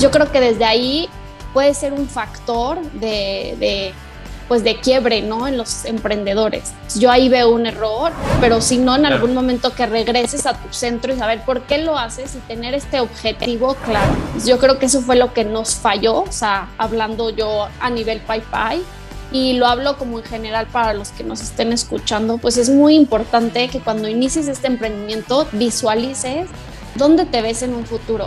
Yo creo que desde ahí puede ser un factor de, pues de quiebre, ¿no? En los emprendedores. Yo ahí veo un error, pero si no, en algún momento que regreses a tu centro y saber por qué lo haces y tener este objetivo claro. Yo creo que eso fue lo que nos falló, o sea, hablando yo a nivel Pai, y lo hablo como en general para los que nos estén escuchando, pues es muy importante que cuando inicies este emprendimiento visualices dónde te ves en un futuro.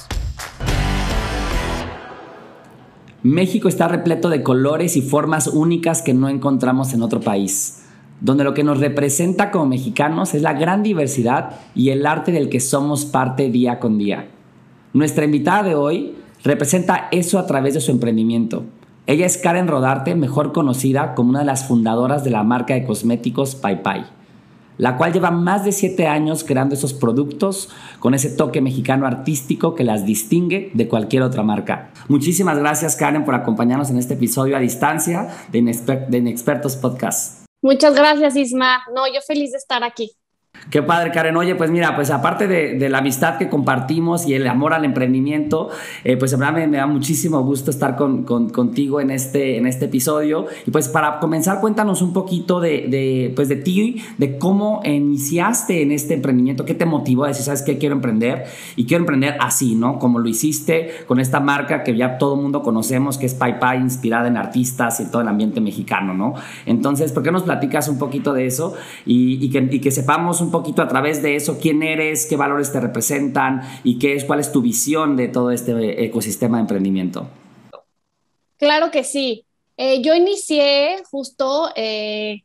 México está repleto de colores y formas únicas que no encontramos en otro país, donde lo que nos representa como mexicanos es la gran diversidad y el arte del que somos parte día con día. Nuestra invitada de hoy representa eso a través de su emprendimiento ella es Karen Rodarte, mejor conocida como una de las fundadoras de la marca de cosméticos Pai Pai, la cual lleva más de siete años creando esos productos con ese toque mexicano artístico que las distingue de cualquier otra marca. Muchísimas gracias Karen por acompañarnos en este episodio a distancia de, Inexpertos Podcast. Muchas gracias Isma. No, yo feliz de estar aquí. Qué padre, Karen. Oye, pues mira, pues aparte de, la amistad que compartimos y el amor al emprendimiento, eh, pues verdad me, da muchísimo gusto estar con, contigo en este, en este episodio. Y pues para comenzar, cuéntanos un poquito de, pues de ti, de cómo iniciaste en este emprendimiento, qué te motivó a decir, sabes qué, quiero emprender y quiero emprender así, ¿no? Como lo hiciste con esta marca que ya todo el mundo conocemos, que es Pai Pai, inspirada en artistas y todo el ambiente mexicano, ¿no? Entonces, ¿por qué nos platicas un poquito de eso y, que, y que sepamos un poquito a través de eso quién eres, qué valores te representan y qué es, cuál es tu visión de todo este ecosistema de emprendimiento. Claro que sí. Eh, yo inicié justo eh,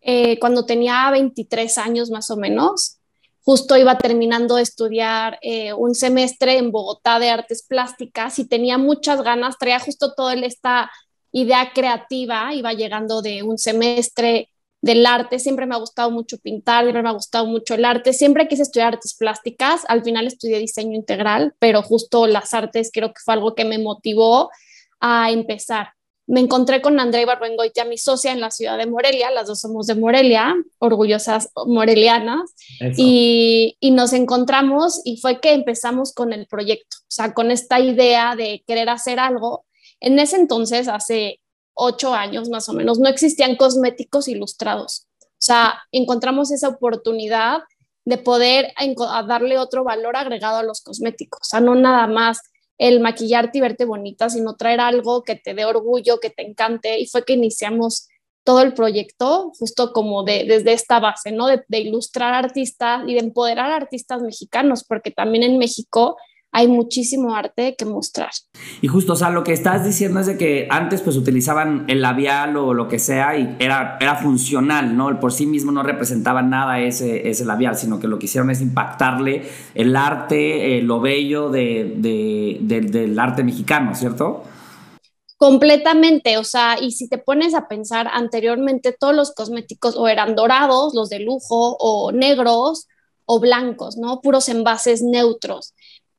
eh, cuando tenía 23 años más o menos. Justo iba terminando de estudiar un semestre en Bogotá de artes plásticas y tenía muchas ganas, traía justo toda esta idea creativa, iba llegando de un semestre del arte, siempre me ha gustado mucho pintar, siempre me ha gustado mucho el arte, siempre quise estudiar artes plásticas, al final estudié diseño integral, pero justo las artes creo que fue algo que me motivó a empezar. Me encontré con Andrea Ibarbengoitia, mi socia en la ciudad de Morelia, las dos somos de Morelia, orgullosas morelianas, y, y nos encontramos y fue que empezamos con el proyecto, o sea, con esta idea de querer hacer algo. En ese entonces, hace ocho años más o menos, no existían cosméticos ilustrados. O sea, encontramos esa oportunidad de poder darle otro valor agregado a los cosméticos. O sea, no nada más el maquillarte y verte bonita, sino traer algo que te dé orgullo, que te encante. Y fue que iniciamos todo el proyecto justo como de, desde esta base, ¿no? De, de ilustrar artistas y de empoderar artistas mexicanos, porque también en México hay muchísimo arte que mostrar. Y justo, o sea, lo que estás diciendo es de que antes pues utilizaban el labial o lo que sea y era, era funcional, ¿no? Por sí mismo no representaba nada ese, ese labial, sino que lo que hicieron es impactarle el arte, eh, lo bello de, del arte mexicano, ¿cierto? Completamente, o sea, y si te pones a pensar anteriormente, todos los cosméticos o eran dorados, los de lujo, o negros, o blancos, ¿no? Puros envases neutros.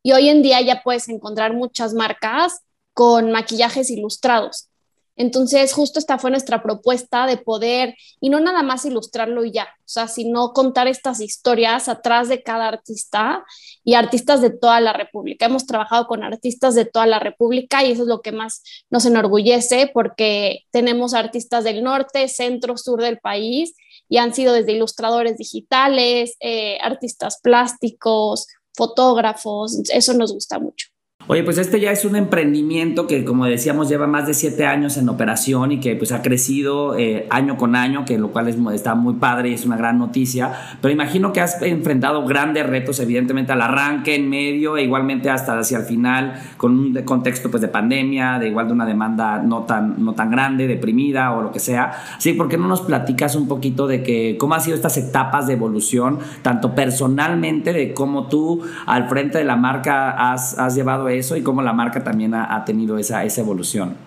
Y hoy en día ya puedes encontrar muchas marcas con maquillajes ilustrados. Entonces, justo esta fue nuestra propuesta de poder, y no nada más ilustrarlo y ya, o sea, sino contar estas historias atrás de cada artista y artistas de toda la República. Hemos trabajado con artistas de toda la República y eso es lo que más nos enorgullece porque tenemos artistas del norte, centro, sur del país y han sido desde ilustradores digitales, eh, artistas plásticos, fotógrafos, eso nos gusta mucho. Oye, pues este ya es un emprendimiento que, como decíamos, lleva más de siete años en operación y que pues ha crecido eh, año con año, que lo cual es, está muy padre y es una gran noticia. Pero imagino que has enfrentado grandes retos, evidentemente, al arranque, en medio e igualmente hasta hacia el final, con un contexto pues, de pandemia, de igual de una demanda no tan, no tan grande, deprimida o lo que sea. Sí, ¿por qué no nos platicas un poquito de que cómo han sido estas etapas de evolución, tanto personalmente, de cómo tú al frente de la marca has, has llevado eso y cómo la marca también ha, tenido esa, esa evolución.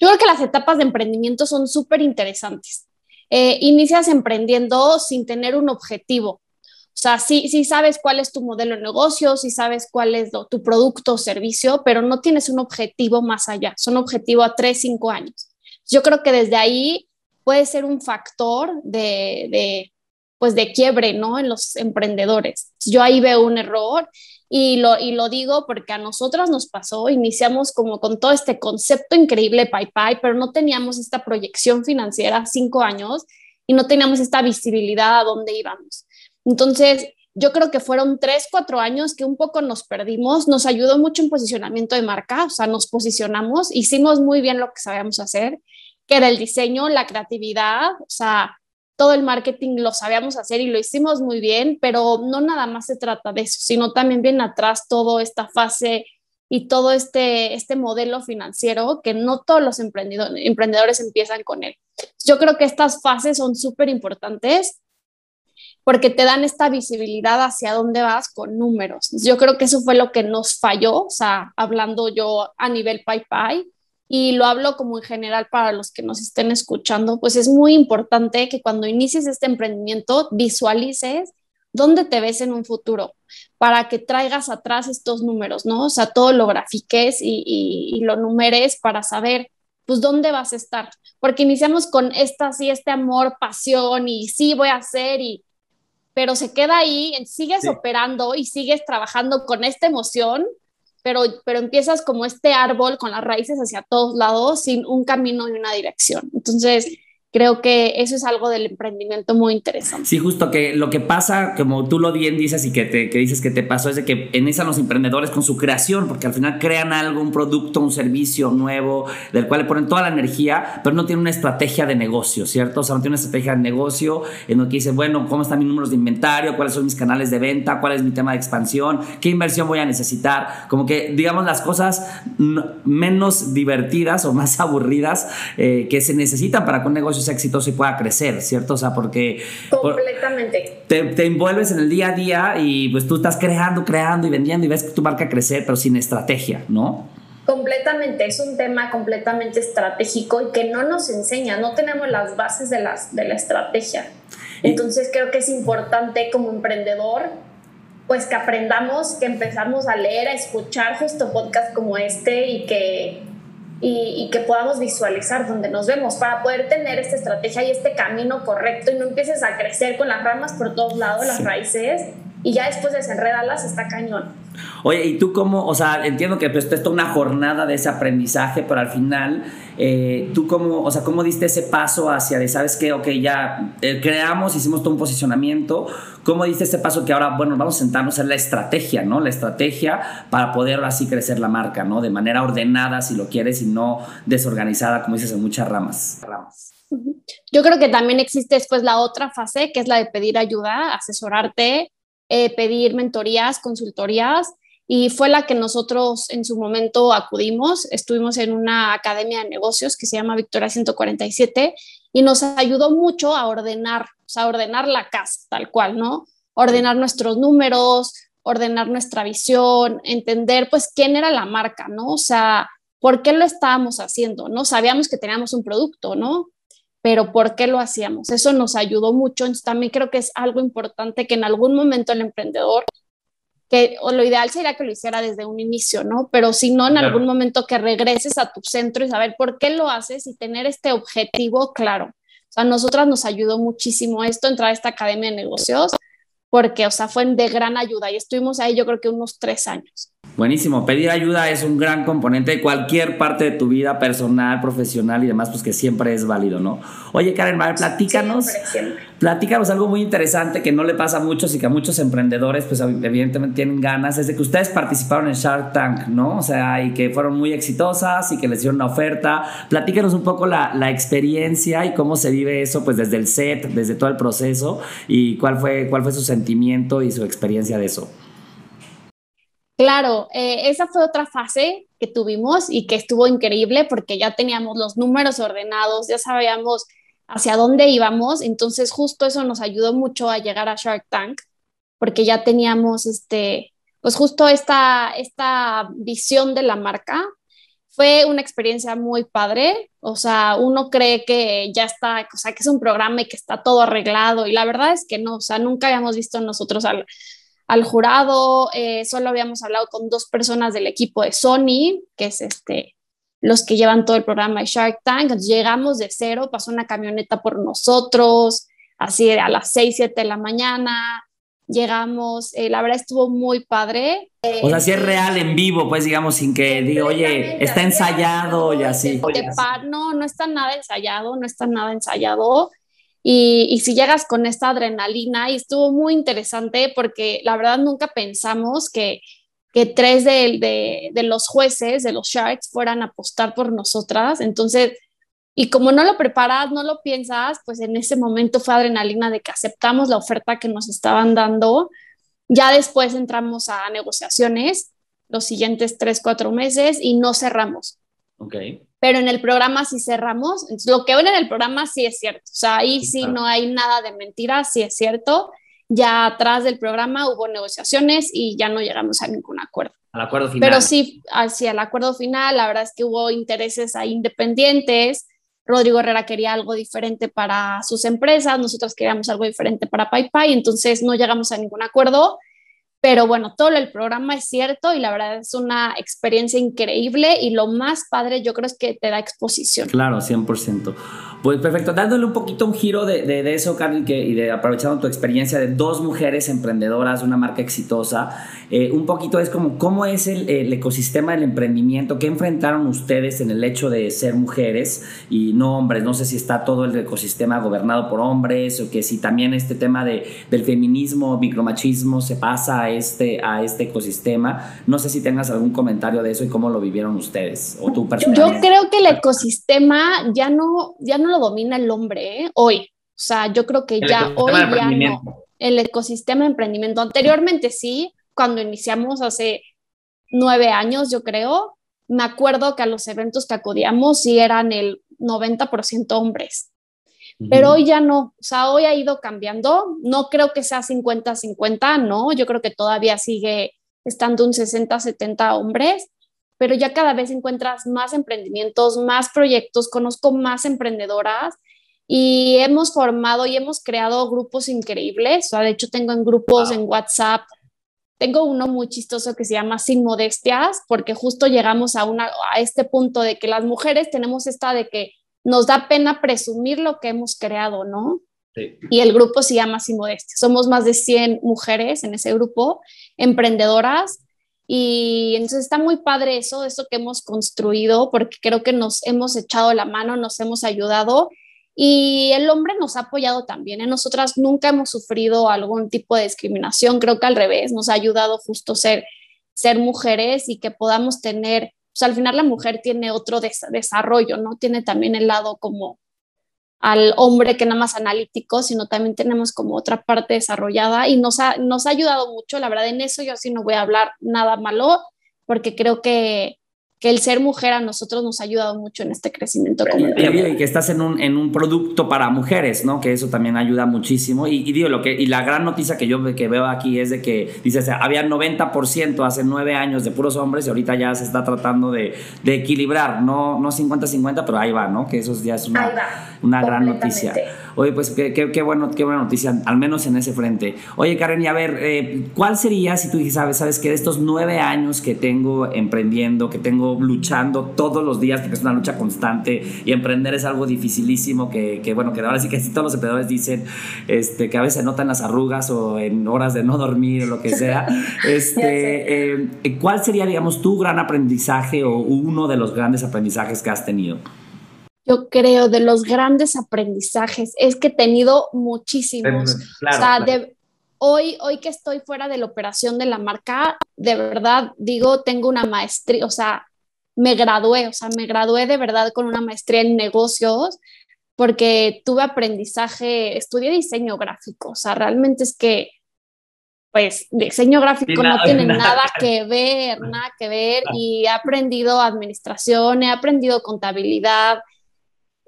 Yo creo que las etapas de emprendimiento son súper interesantes. Eh, inicias emprendiendo sin tener un objetivo. O sea, sí, sí sabes cuál es tu modelo de negocio, sí sabes cuál es tu producto o servicio, pero no tienes un objetivo más allá. Son objetivo a tres, cinco años. Yo creo que desde ahí puede ser un factor de, pues de quiebre, ¿no? En los emprendedores. Yo ahí veo un error y lo, y lo digo porque a nosotras nos pasó, iniciamos como con todo este concepto increíble PayPay, pero no teníamos esta proyección financiera cinco años y no teníamos esta visibilidad a dónde íbamos. Entonces, yo creo que fueron tres, cuatro años que un poco nos perdimos, nos ayudó mucho en posicionamiento de marca, o sea, nos posicionamos, hicimos muy bien lo que sabíamos hacer, que era el diseño, la creatividad, o sea, todo el marketing lo sabíamos hacer y lo hicimos muy bien, pero no nada más se trata de eso, sino también viene atrás toda esta fase y todo este, este modelo financiero que no todos los emprendedores, emprendedores empiezan con él. Yo creo que estas fases son súper importantes porque te dan esta visibilidad hacia dónde vas con números. Yo creo que eso fue lo que nos falló, o sea, hablando yo a nivel PayPay, y lo hablo como en general para los que nos estén escuchando, pues es muy importante que cuando inicies este emprendimiento visualices dónde te ves en un futuro para que traigas atrás estos números, ¿no? O sea, todo lo grafiques y, y, y lo numeres para saber pues dónde vas a estar, porque iniciamos con esta, sí, este amor, pasión y sí voy a hacer y pero se queda ahí, sigues operando y sigues trabajando con esta emoción, pero, pero empiezas como este árbol con las raíces hacia todos lados sin un camino y una dirección. Entonces, creo que eso es algo del emprendimiento muy interesante. Sí, justo que lo que pasa, como tú lo bien dices y que, te, que dices que te pasó, es de que inician los emprendedores con su creación, porque al final crean algo, un producto, un servicio nuevo, del cual le ponen toda la energía, pero no tienen una estrategia de negocio, ¿cierto? O sea, no tienen una estrategia de negocio en lo que dice, bueno, ¿cómo están mis números de inventario? ¿Cuáles son mis canales de venta? ¿Cuál es mi tema de expansión? ¿Qué inversión voy a necesitar? Como que, digamos, las cosas menos divertidas o más aburridas eh, que se necesitan para que un negocio sea exitoso y pueda crecer, ¿cierto? O sea, porque... Completamente. Te, te, envuelves en el día a día y pues tú estás creando, creando y vendiendo y ves tu marca crecer, pero sin estrategia, ¿no? Completamente, es un tema completamente estratégico y que no nos enseña, no tenemos las bases de, las, de la estrategia. Entonces creo que es importante como emprendedor pues que aprendamos, que empezamos a leer, a escuchar justo podcasts como este y que y, que podamos visualizar dónde nos vemos para poder tener esta estrategia y este camino correcto y no empieces a crecer con las ramas por todos lados, las raíces, y ya después desenredarlas está cañón. Oye, ¿y tú cómo, o sea, entiendo que pues, es una jornada de ese aprendizaje, pero al final, eh, ¿tú cómo, o sea, cómo diste ese paso hacia de, sabes qué, ok, ya eh, creamos, hicimos todo un posicionamiento, ¿cómo diste ese paso que ahora, bueno, vamos a sentarnos en la estrategia, ¿no? La estrategia para poder así crecer la marca, ¿no? De manera ordenada, si lo quieres, y no desorganizada, como dices, en muchas ramas. ramas. Yo creo que también existe después la otra fase, que es la de pedir ayuda, asesorarte, eh, pedir mentorías, consultorías, y fue la que nosotros en su momento acudimos. Estuvimos en una academia de negocios que se llama Victoria 147 y nos ayudó mucho a ordenar, o sea, ordenar la casa tal cual, ¿no? Ordenar nuestros números, ordenar nuestra visión, entender pues quién era la marca, ¿no? O sea, ¿por qué lo estábamos haciendo? ¿No? Sabíamos que teníamos un producto, ¿no? Pero ¿por qué lo hacíamos? Eso nos ayudó mucho. Entonces, también creo que es algo importante que en algún momento el emprendedor, que o lo ideal sería que lo hiciera desde un inicio, ¿no? Pero si no, en algún momento que regreses a tu centro y saber por qué lo haces y tener este objetivo claro. O sea, a nosotras nos ayudó muchísimo esto, entrar a esta academia de negocios, porque, o sea, fue de gran ayuda y estuvimos ahí yo creo que unos tres años. Buenísimo, pedir ayuda es un gran componente de cualquier parte de tu vida personal, profesional y demás, pues que siempre es válido, ¿no? Oye, Karen, platícanos, platícanos algo muy interesante que no le pasa a muchos y que a muchos emprendedores, pues evidentemente tienen ganas, es de que ustedes participaron en Shark Tank, ¿no? O sea, y que fueron muy exitosas y que les dieron una oferta. Platícanos un poco la, la experiencia y cómo se vive eso, pues desde el set, desde todo el proceso y cuál fue, cuál fue su sentimiento y su experiencia de eso. Claro, eh, esa fue otra fase que tuvimos y que estuvo increíble porque ya teníamos los números ordenados, ya sabíamos hacia dónde íbamos, entonces justo eso nos ayudó mucho a llegar a Shark Tank porque ya teníamos este, pues justo esta, esta visión de la marca fue una experiencia muy padre. O sea, uno cree que ya está, o sea, que es un programa y que está todo arreglado. Y la verdad es que no, o sea, nunca habíamos visto nosotros al, al jurado, eh, solo habíamos hablado con dos personas del equipo de Sony, que es este, los que llevan todo el programa de Shark Tank. Entonces, llegamos de cero, pasó una camioneta por nosotros, así a las 6, 7 de la mañana llegamos, eh, la verdad estuvo muy padre. o sea, si es real en vivo, pues digamos, sin que diga, oye, está ensayado y así. no, no está nada ensayado, no está nada ensayado. Y, y, si llegas con esta adrenalina, y estuvo muy interesante porque la verdad nunca pensamos que, que tres de, de, de los jueces, de los Sharks, fueran a apostar por nosotras. Entonces, y como no lo preparas, no lo piensas, pues en ese momento fue adrenalina de que aceptamos la oferta que nos estaban dando. Ya después entramos a negociaciones los siguientes tres, cuatro meses y no cerramos. Ok. Pero en el programa sí cerramos. lo que ven en el programa sí es cierto. O sea, ahí sí, no hay nada de mentiras, sí es cierto. Ya atrás del programa hubo negociaciones y ya no llegamos a ningún acuerdo. Al acuerdo final. Pero sí, hacia el acuerdo final, la verdad es que hubo intereses ahí independientes Rodrigo Herrera quería algo diferente para sus empresas, nosotros queríamos algo diferente para PayPay, entonces no llegamos a ningún acuerdo. Pero bueno, todo el programa es cierto y la verdad es una experiencia increíble y lo más padre yo creo es que te da exposición. Claro, 100%. Pues perfecto, dándole un poquito un giro de, de, eso, Carly, que, y de aprovechando tu experiencia de dos mujeres emprendedoras, una marca exitosa, eh, un poquito es como cómo es el, el, ecosistema del emprendimiento, qué enfrentaron ustedes en el hecho de ser mujeres y no hombres, no sé si está todo el ecosistema gobernado por hombres o que si también este tema de, del feminismo, micromachismo se pasa a este, a este ecosistema, no sé si tengas algún comentario de eso y cómo lo vivieron ustedes o tu Yo creo que el ecosistema ya no, ya no lo domina el hombre ¿eh? hoy. O sea, yo creo que ya hoy ya no. El ecosistema de emprendimiento. Anteriormente sí, cuando iniciamos hace nueve años, yo creo, me acuerdo que a los eventos que acudíamos sí eran el 90% hombres. Pero hoy ya no, o sea, hoy ha ido cambiando. No creo que sea 50-50, no, yo creo que todavía sigue estando un 60-70 hombres, pero ya cada vez encuentras más emprendimientos, más proyectos, conozco más emprendedoras y hemos formado y hemos creado grupos increíbles. O sea, de hecho, tengo en grupos en WhatsApp, tengo uno muy chistoso que se llama Sin Modestias, porque justo llegamos a, una, a este punto de que las mujeres tenemos esta de que nos da pena presumir lo que hemos creado, ¿no? Sí. Y el grupo se llama Sin Modestias. Somos más de 100 mujeres en ese grupo, emprendedoras y entonces está muy padre eso, eso que hemos construido, porque creo que nos hemos echado la mano, nos hemos ayudado y el hombre nos ha apoyado también. ¿eh? nosotras nunca hemos sufrido algún tipo de discriminación, creo que al revés, nos ha ayudado justo ser, ser mujeres y que podamos tener, pues al final la mujer tiene otro desarrollo, ¿no? Tiene también el lado como al hombre que nada más analítico, sino también tenemos como otra parte desarrollada y nos ha, nos ha ayudado mucho, la verdad en eso yo sí no voy a hablar nada malo, porque creo que, que el ser mujer a nosotros nos ha ayudado mucho en este crecimiento. Y, que estás en un, en un producto para mujeres, ¿no? Que eso también ayuda muchísimo. Y, digo, lo que, y la gran noticia que yo que veo aquí es de que, dices, había 90% hace nueve años de puros hombres y ahorita ya se está tratando de, de equilibrar, no, no 50-50, pero ahí va, ¿no? Que eso ya es una, una gran noticia. Oye, pues qué, qué, bueno, qué buena noticia, al menos en ese frente. Oye, Karen, y a ver, eh, ¿cuál sería, si tú dices, sabes, sabes que de estos nueve años que tengo emprendiendo, que tengo luchando todos los días, porque es una lucha constante y emprender es algo dificilísimo, que, que bueno, que ahora sí que todos los emprendedores dicen este, que a veces se notan las arrugas o en horas de no dormir o lo que sea. este, eh, ¿Cuál sería, digamos, tu gran aprendizaje o uno de los grandes aprendizajes que has tenido? Yo creo, de los grandes aprendizajes es que he tenido muchísimos. o sea, de, hoy, hoy que estoy fuera de la operación de la marca, de verdad digo, tengo una maestría, o sea, me gradué, o sea, me gradué de verdad con una maestría en negocios porque tuve aprendizaje, estudié diseño gráfico, o sea, realmente es que, pues, diseño gráfico no tiene nada que ver, nada que ver, y he aprendido administración, he aprendido contabilidad,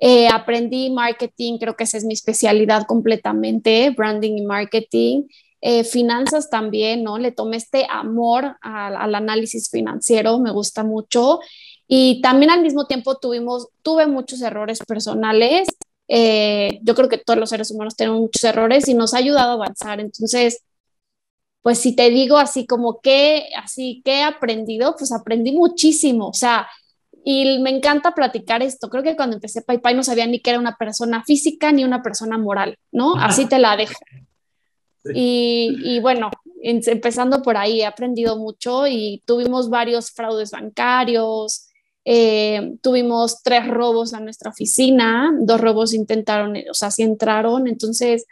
eh, aprendí marketing, creo que esa es mi especialidad completamente, branding y marketing. Eh, finanzas también, ¿no? Le tomé este amor al, análisis financiero, me gusta mucho. Y también al mismo tiempo tuvimos, tuve muchos errores personales. Eh, yo creo que todos los seres humanos tenemos muchos errores y nos ha ayudado a avanzar. Entonces, pues si te digo así como que, así que he aprendido, pues aprendí muchísimo. O sea, y me encanta platicar esto. Creo que cuando empecé PayPay no sabía ni que era una persona física ni una persona moral, ¿no? Así te la dejo. Y, y, bueno, empezando por ahí, he aprendido mucho y tuvimos varios fraudes bancarios, eh, tuvimos tres robos a nuestra oficina, dos robos intentaron, o sea, sí entraron, entonces,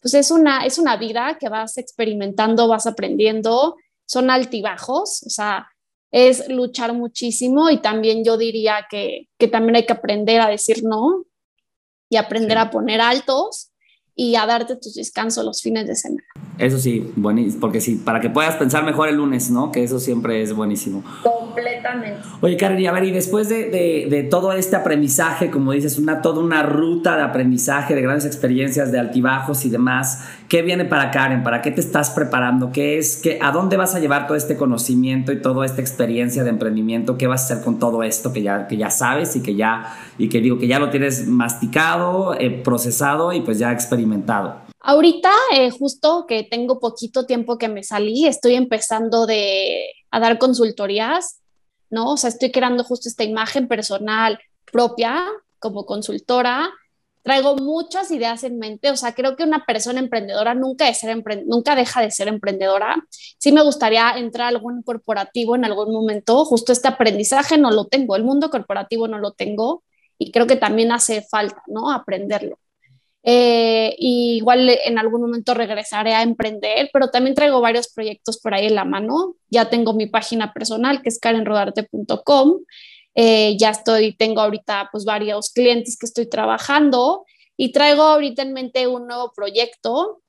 pues es una, es una vida que vas experimentando, vas aprendiendo, son altibajos, o sea, es luchar muchísimo y también yo diría que, que también hay que aprender a decir no y aprender a poner altos y a darte tus descansos los fines de semana. Eso sí, buenísimo, porque sí, para que puedas pensar mejor el lunes, ¿no? Que eso siempre es buenísimo. Completamente. Oye, Karen, y a ver, y después de, de, de, todo este aprendizaje, como dices, una, toda una ruta de aprendizaje, de grandes experiencias, de altibajos y demás, ¿qué viene para Karen? ¿Para qué te estás preparando? ¿Qué es, qué, ¿A dónde vas a llevar todo este conocimiento y toda esta experiencia de emprendimiento? ¿Qué vas a hacer con todo esto que ya, que ya sabes y que ya, y que digo, que ya lo tienes masticado, eh, procesado y pues ya experimentado? Ahorita, eh, justo que tengo poquito tiempo que me salí, estoy empezando de, a dar consultorías, ¿no? O sea, estoy creando justo esta imagen personal propia como consultora. Traigo muchas ideas en mente, o sea, creo que una persona emprendedora nunca, de ser nunca deja de ser emprendedora. Sí me gustaría entrar a algún corporativo en algún momento, justo este aprendizaje no lo tengo, el mundo corporativo no lo tengo y creo que también hace falta, ¿no? Aprenderlo. Eh, igual en algún momento regresaré a emprender, pero también traigo varios proyectos por ahí en la mano. Ya tengo mi página personal que es karenrodarte.com. Eh, ya estoy, tengo ahorita pues varios clientes que estoy trabajando y traigo ahorita en mente un nuevo proyecto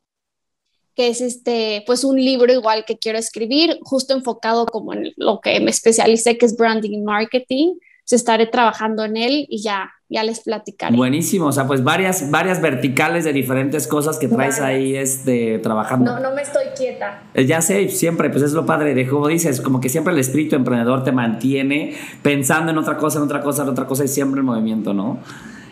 que es este, pues un libro igual que quiero escribir, justo enfocado como en lo que me especialicé, que es branding y marketing. Se estaré trabajando en él y ya, ya les platicaré. Buenísimo, o sea, pues varias, varias verticales de diferentes cosas que traes ahí este, trabajando. No, no me estoy quieta. Eh, ya sé, siempre, pues es lo padre de como dices, como que siempre el espíritu emprendedor te mantiene pensando en otra cosa, en otra cosa, en otra cosa y siempre en movimiento, ¿no?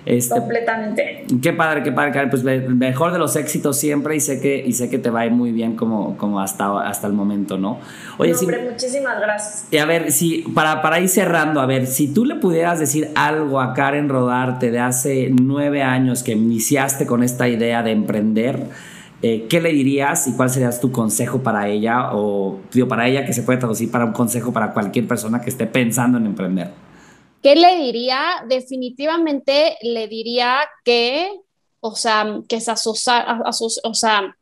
Este, Completamente. Qué padre, qué padre, Pues mejor de los éxitos siempre y sé que, y sé que te va a ir muy bien como, como hasta, hasta el momento, ¿no? Oye, hombre, muchísimas gracias. Y a ver, si, para, para ir cerrando, a ver, si tú le pudieras decir algo a Karen Rodarte de hace nueve años que iniciaste con esta idea de emprender, eh, ¿qué le dirías y cuál sería tu consejo para ella? O digo, para ella que se puede traducir para un consejo para cualquier persona que esté pensando en emprender. ¿Qué le diría? Definitivamente le diría que, o sea, que se asocia, o sea,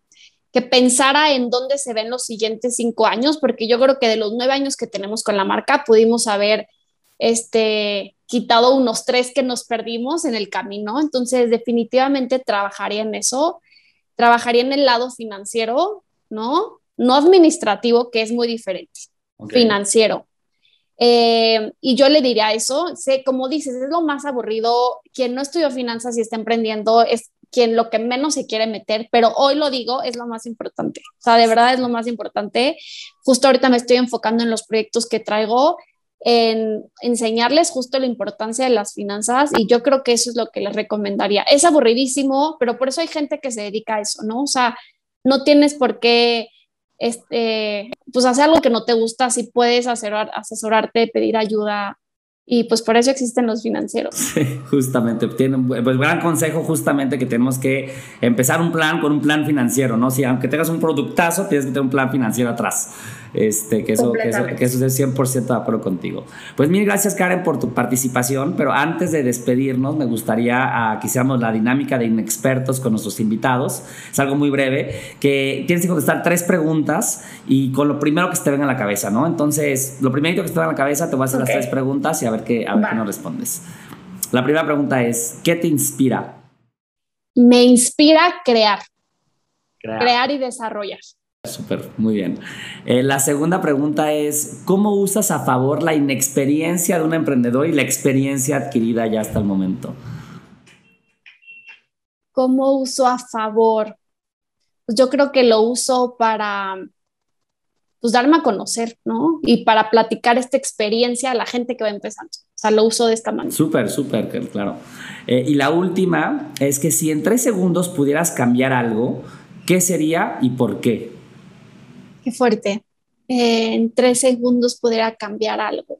que pensara en dónde se ven los siguientes cinco años, porque yo creo que de los nueve años que tenemos con la marca pudimos haber este, quitado unos tres que nos perdimos en el camino. Entonces, definitivamente trabajaría en eso, trabajaría en el lado financiero, ¿no? No administrativo, que es muy diferente, financiero. Eh, y yo le diría eso, sé, como dices, es lo más aburrido, quien no estudió finanzas y está emprendiendo es quien lo que menos se quiere meter, pero hoy lo digo, es lo más importante, o sea, de verdad es lo más importante. Justo ahorita me estoy enfocando en los proyectos que traigo, en enseñarles justo la importancia de las finanzas y yo creo que eso es lo que les recomendaría. Es aburridísimo, pero por eso hay gente que se dedica a eso, ¿no? O sea, no tienes por qué este, pues hacer algo que no te gusta, si puedes asesorarte, pedir ayuda. Y pues por eso existen los financieros. Justamente, pues gran consejo justamente que tenemos que empezar un plan con un plan financiero, ¿no? Si aunque tengas un productazo, tienes que tener un plan financiero atrás. Este, que, eso, que, eso, que eso es 100% de acuerdo contigo. Pues mil gracias Karen por tu participación, pero antes de despedirnos me gustaría uh, que hiciéramos la dinámica de inexpertos con nuestros invitados. Es algo muy breve, que tienes que contestar tres preguntas y con lo primero que se te venga a la cabeza, ¿no? Entonces, lo primero que se te venga a la cabeza, te voy a hacer las tres preguntas y a ver qué, a ver qué nos respondes. La primera pregunta es, ¿qué te inspira? Me inspira crear. Crear, crear y desarrollar. Súper, muy bien. Eh, la segunda pregunta es, ¿cómo usas a favor la inexperiencia de un emprendedor y la experiencia adquirida ya hasta el momento? ¿Cómo uso a favor? Pues yo creo que lo uso para, pues darme a conocer, ¿no? Y para platicar esta experiencia a la gente que va empezando. O sea, lo uso de esta manera. Súper, súper, claro. Eh, y la última es que si en tres segundos pudieras cambiar algo, ¿qué sería y por qué? Qué fuerte. Eh, en tres segundos pudiera cambiar algo.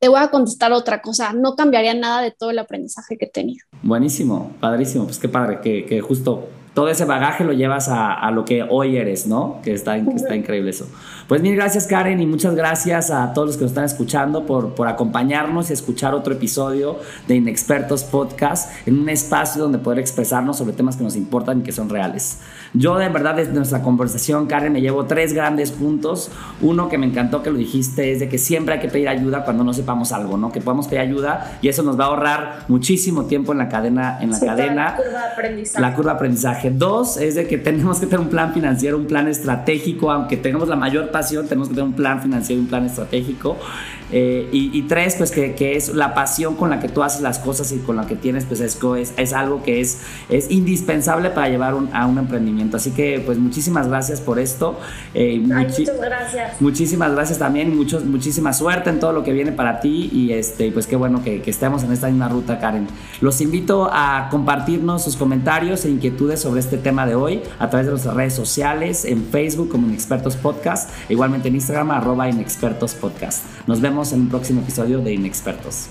Te voy a contestar otra cosa. No cambiaría nada de todo el aprendizaje que tenido. Buenísimo, padrísimo. Pues qué padre que, que justo todo ese bagaje lo llevas a, lo que hoy eres, ¿no? Que está, está increíble eso. Pues mil gracias Karen y muchas gracias a todos los que nos están escuchando por, por acompañarnos y escuchar otro episodio de Inexpertos Podcast en un espacio donde poder expresarnos sobre temas que nos importan y que son reales. Yo de verdad desde nuestra conversación, Karen, me llevo tres grandes puntos. Uno que me encantó que lo dijiste es de que siempre hay que pedir ayuda cuando no sepamos algo, ¿no? Que podamos pedir ayuda y eso nos va a ahorrar muchísimo tiempo en la cadena. En la, cadena, la curva de aprendizaje. La curva de aprendizaje. Dos es de que tenemos que tener un plan financiero, un plan estratégico, aunque tengamos la mayor pasión, tenemos que tener un plan financiero, un plan estratégico. Eh, y, tres, pues que, que, es la pasión con la que tú haces las cosas y con la que tienes, pues es, es, algo que es, es indispensable para llevar a un emprendimiento. Así que pues muchísimas gracias por esto. Eh, muchas gracias. Muchísimas gracias también, muchos, muchísima suerte en todo lo que viene para ti y este, pues qué bueno que, que estemos en esta misma ruta, Karen. Los invito a compartirnos sus comentarios e inquietudes sobre este tema de hoy a través de nuestras redes sociales, en Facebook como Inexpertos Podcast, igualmente en Instagram arroba Inexpertos Podcast. Nos en un próximo episodio de Inexpertos.